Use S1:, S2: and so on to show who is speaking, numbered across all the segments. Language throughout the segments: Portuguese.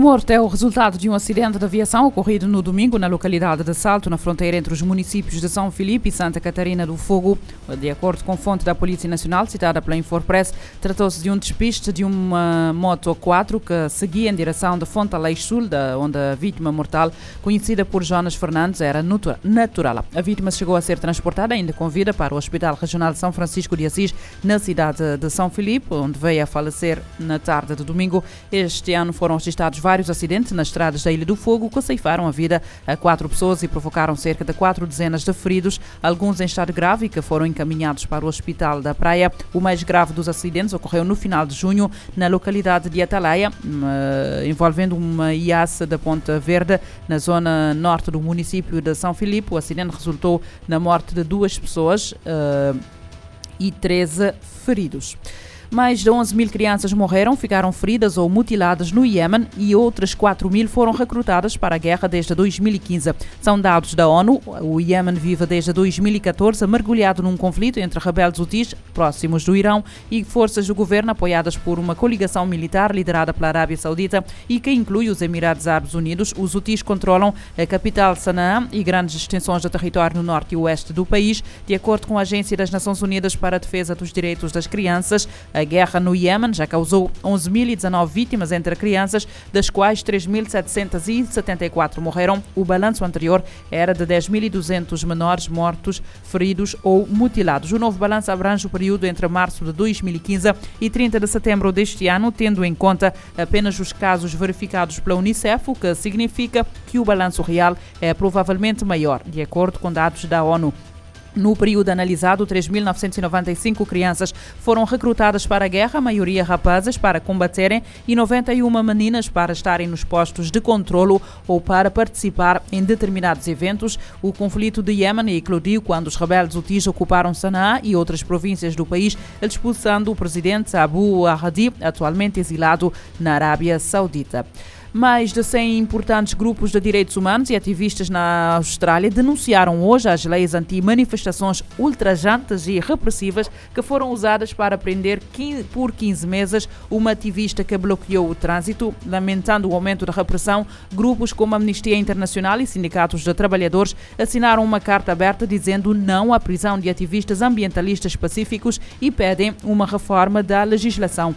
S1: morto é o resultado de um acidente de aviação ocorrido no domingo na localidade de Salto, na fronteira entre os municípios de São Filipe e Santa Catarina do Fogo. De acordo com fonte da Polícia Nacional, citada pela Infopress, tratou-se de um despiste de uma moto 4 que seguia em direção de Fonte Aleixo Sul, onde a vítima mortal, conhecida por Jonas Fernandes, era natural. A vítima chegou a ser transportada ainda com vida para o Hospital Regional São Francisco de Assis, na cidade de São Filipe, onde veio a falecer na tarde de domingo. Este ano foram registrados vários acidentes nas estradas da Ilha do Fogo que ceifaram a vida a quatro pessoas e provocaram cerca de quatro dezenas de feridos, alguns em estado grave que foram encaminhados para o Hospital da Praia. O mais grave dos acidentes ocorreu no final de junho na localidade de Atalaia, envolvendo uma IAS da Ponta Verde, na zona norte do município de São Filipe. O acidente resultou na morte de duas pessoas uh, e 13 feridos. Mais de 11 mil crianças morreram, ficaram feridas ou mutiladas no Iêmen e outras 4 mil foram recrutadas para a guerra desde 2015. São dados da ONU. O Iêmen vive desde 2014 mergulhado num conflito entre rebeldes hutis, próximos do Irão, e forças do governo apoiadas por uma coligação militar liderada pela Arábia Saudita e que inclui os Emirados Árabes Unidos. Os hutis controlam a capital Sanaa e grandes extensões de território no norte e oeste do país. De acordo com a Agência das Nações Unidas para a Defesa dos Direitos das Crianças, a guerra no Iêmen já causou 11.019 vítimas entre crianças, das quais 3.774 morreram. O balanço anterior era de 10.200 menores mortos, feridos ou mutilados. O novo balanço abrange o período entre março de 2015 e 30 de setembro deste ano, tendo em conta apenas os casos verificados pela Unicef, o que significa que o balanço real é provavelmente maior, de acordo com dados da ONU. No período analisado, 3.995 crianças foram recrutadas para a guerra, a maioria rapazes para combaterem e 91 meninas para estarem nos postos de controlo ou para participar em determinados eventos. O conflito de Iêmen eclodiu quando os rebeldes hutis ocuparam Sanaa e outras províncias do país, expulsando o presidente Abu Ahadi, atualmente exilado na Arábia Saudita. Mais de 100 importantes grupos de direitos humanos e ativistas na Austrália denunciaram hoje as leis anti-manifestações ultrajantes e repressivas que foram usadas para prender por 15 meses uma ativista que bloqueou o trânsito. Lamentando o aumento da repressão, grupos como a Amnistia Internacional e sindicatos de trabalhadores assinaram uma carta aberta dizendo não à prisão de ativistas ambientalistas pacíficos e pedem uma reforma da legislação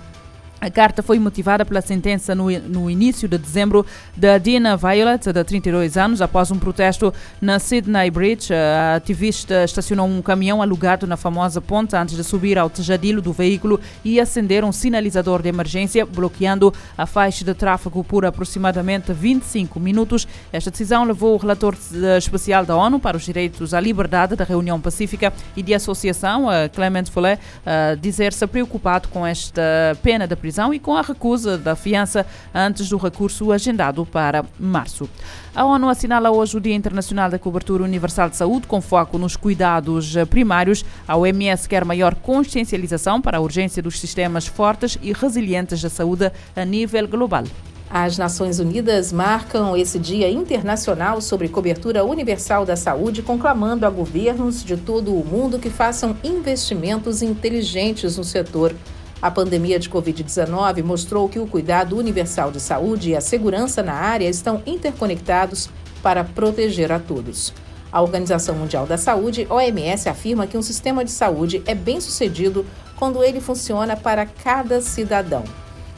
S1: a carta foi motivada pela sentença no, no, início de dezembro da Dina Violet, de 32 anos, após um protesto na Sydney Bridge. A ativista estacionou um caminhão alugado na famosa ponte antes de subir ao tejadilho do veículo e acender um sinalizador de emergência, bloqueando a faixa de tráfego por aproximadamente 25 minutos. Esta decisão levou o relator especial da ONU para os direitos à liberdade da reunião pacífica e de associação, Clement Follet, a dizer-se preocupado com esta pena de prisão prisão e com a recusa da fiança antes do recurso agendado para março. A ONU assinala hoje o Dia Internacional da Cobertura Universal de Saúde, com foco nos cuidados primários. A OMS quer maior consciencialização para a urgência dos sistemas fortes e resilientes da saúde a nível global.
S2: As Nações Unidas marcam esse Dia Internacional sobre Cobertura Universal da Saúde, conclamando a governos de todo o mundo que façam investimentos inteligentes no setor. A pandemia de Covid-19 mostrou que o cuidado universal de saúde e a segurança na área estão interconectados para proteger a todos. A Organização Mundial da Saúde, OMS, afirma que um sistema de saúde é bem sucedido quando ele funciona para cada cidadão.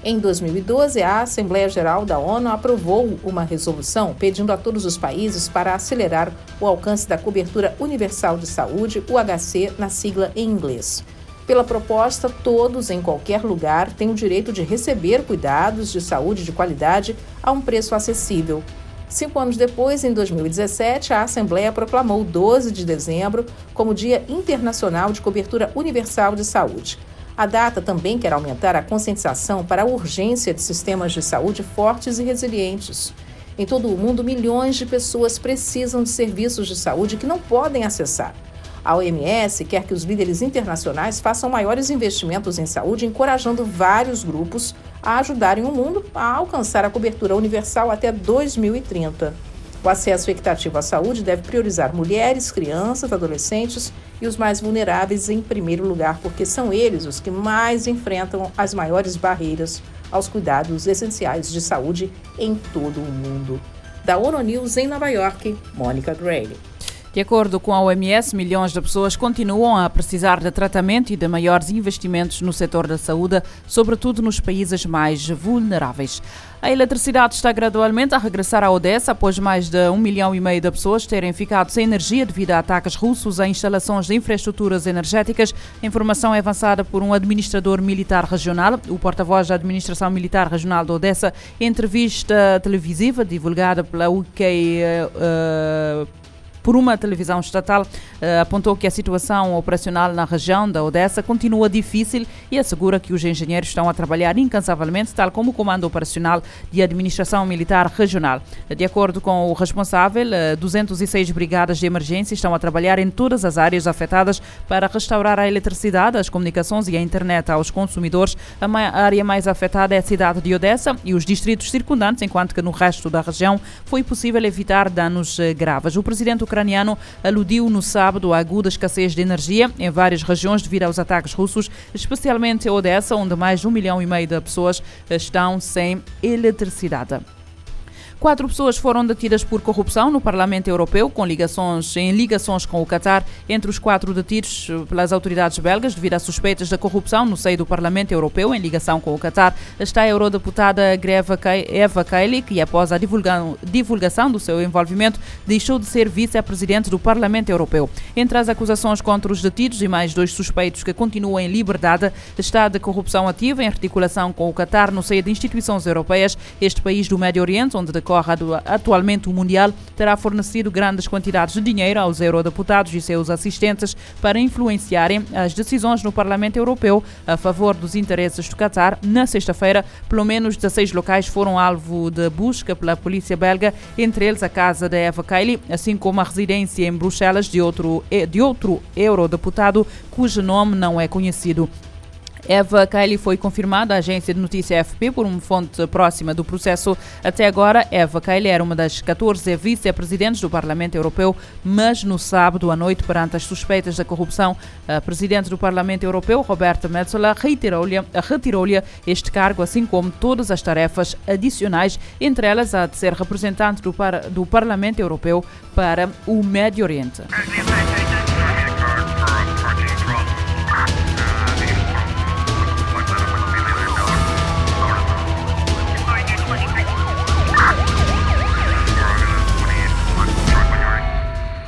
S2: Em 2012, a Assembleia Geral da ONU aprovou uma resolução pedindo a todos os países para acelerar o alcance da cobertura universal de saúde, o HC, na sigla em inglês. Pela proposta, todos em qualquer lugar têm o direito de receber cuidados de saúde de qualidade a um preço acessível. Cinco anos depois, em 2017, a Assembleia proclamou 12 de dezembro como Dia Internacional de Cobertura Universal de Saúde. A data também quer aumentar a conscientização para a urgência de sistemas de saúde fortes e resilientes. Em todo o mundo, milhões de pessoas precisam de serviços de saúde que não podem acessar. A OMS quer que os líderes internacionais façam maiores investimentos em saúde, encorajando vários grupos a ajudarem o mundo a alcançar a cobertura universal até 2030. O acesso equitativo à saúde deve priorizar mulheres, crianças, adolescentes e os mais vulneráveis em primeiro lugar, porque são eles os que mais enfrentam as maiores barreiras aos cuidados essenciais de saúde em todo o mundo. Da ONU News em Nova York, Mônica Gray.
S1: De acordo com a OMS, milhões de pessoas continuam a precisar de tratamento e de maiores investimentos no setor da saúde, sobretudo nos países mais vulneráveis. A eletricidade está gradualmente a regressar à Odessa após mais de um milhão e meio de pessoas terem ficado sem energia devido a ataques russos a instalações de infraestruturas energéticas. A informação é avançada por um administrador militar regional, o porta-voz da Administração Militar Regional de Odessa, em entrevista televisiva divulgada pela UK. Uh, uh, por uma televisão estatal, eh, apontou que a situação operacional na região da Odessa continua difícil e assegura que os engenheiros estão a trabalhar incansavelmente, tal como o Comando Operacional de Administração Militar Regional. De acordo com o responsável, 206 eh, brigadas de emergência estão a trabalhar em todas as áreas afetadas para restaurar a eletricidade, as comunicações e a internet aos consumidores. A área mais afetada é a cidade de Odessa e os distritos circundantes, enquanto que no resto da região foi possível evitar danos eh, graves. O presidente ucraniano aludiu no sábado à aguda escassez de energia em várias regiões devido aos ataques russos, especialmente em Odessa, onde mais de um milhão e meio de pessoas estão sem eletricidade. Quatro pessoas foram detidas por corrupção no Parlamento Europeu, com ligações, em ligações com o Qatar. Entre os quatro detidos pelas autoridades belgas, devido a suspeitas de corrupção no seio do Parlamento Europeu, em ligação com o Qatar, está a eurodeputada Eva Kaili, que após a divulgação do seu envolvimento, deixou de ser vice-presidente do Parlamento Europeu. Entre as acusações contra os detidos e mais dois suspeitos que continuam em liberdade, está de corrupção ativa em articulação com o Qatar no seio de instituições europeias, este país do Médio Oriente, onde decorre atualmente o Mundial, terá fornecido grandes quantidades de dinheiro aos eurodeputados e seus assistentes para influenciarem as decisões no Parlamento Europeu a favor dos interesses do Qatar. Na sexta-feira, pelo menos 16 locais foram alvo de busca pela polícia belga, entre eles a casa da Eva Kaili, assim como a residência em Bruxelas de outro, de outro eurodeputado cujo nome não é conhecido. Eva Kaili foi confirmada à agência de notícia AFP por uma fonte próxima do processo. Até agora, Eva Kaili era uma das 14 vice-presidentes do Parlamento Europeu, mas no sábado à noite, perante as suspeitas da corrupção, a presidente do Parlamento Europeu, Roberta Metsola, retirou-lhe retirou este cargo, assim como todas as tarefas adicionais, entre elas a de ser representante do, par do Parlamento Europeu para o Médio Oriente.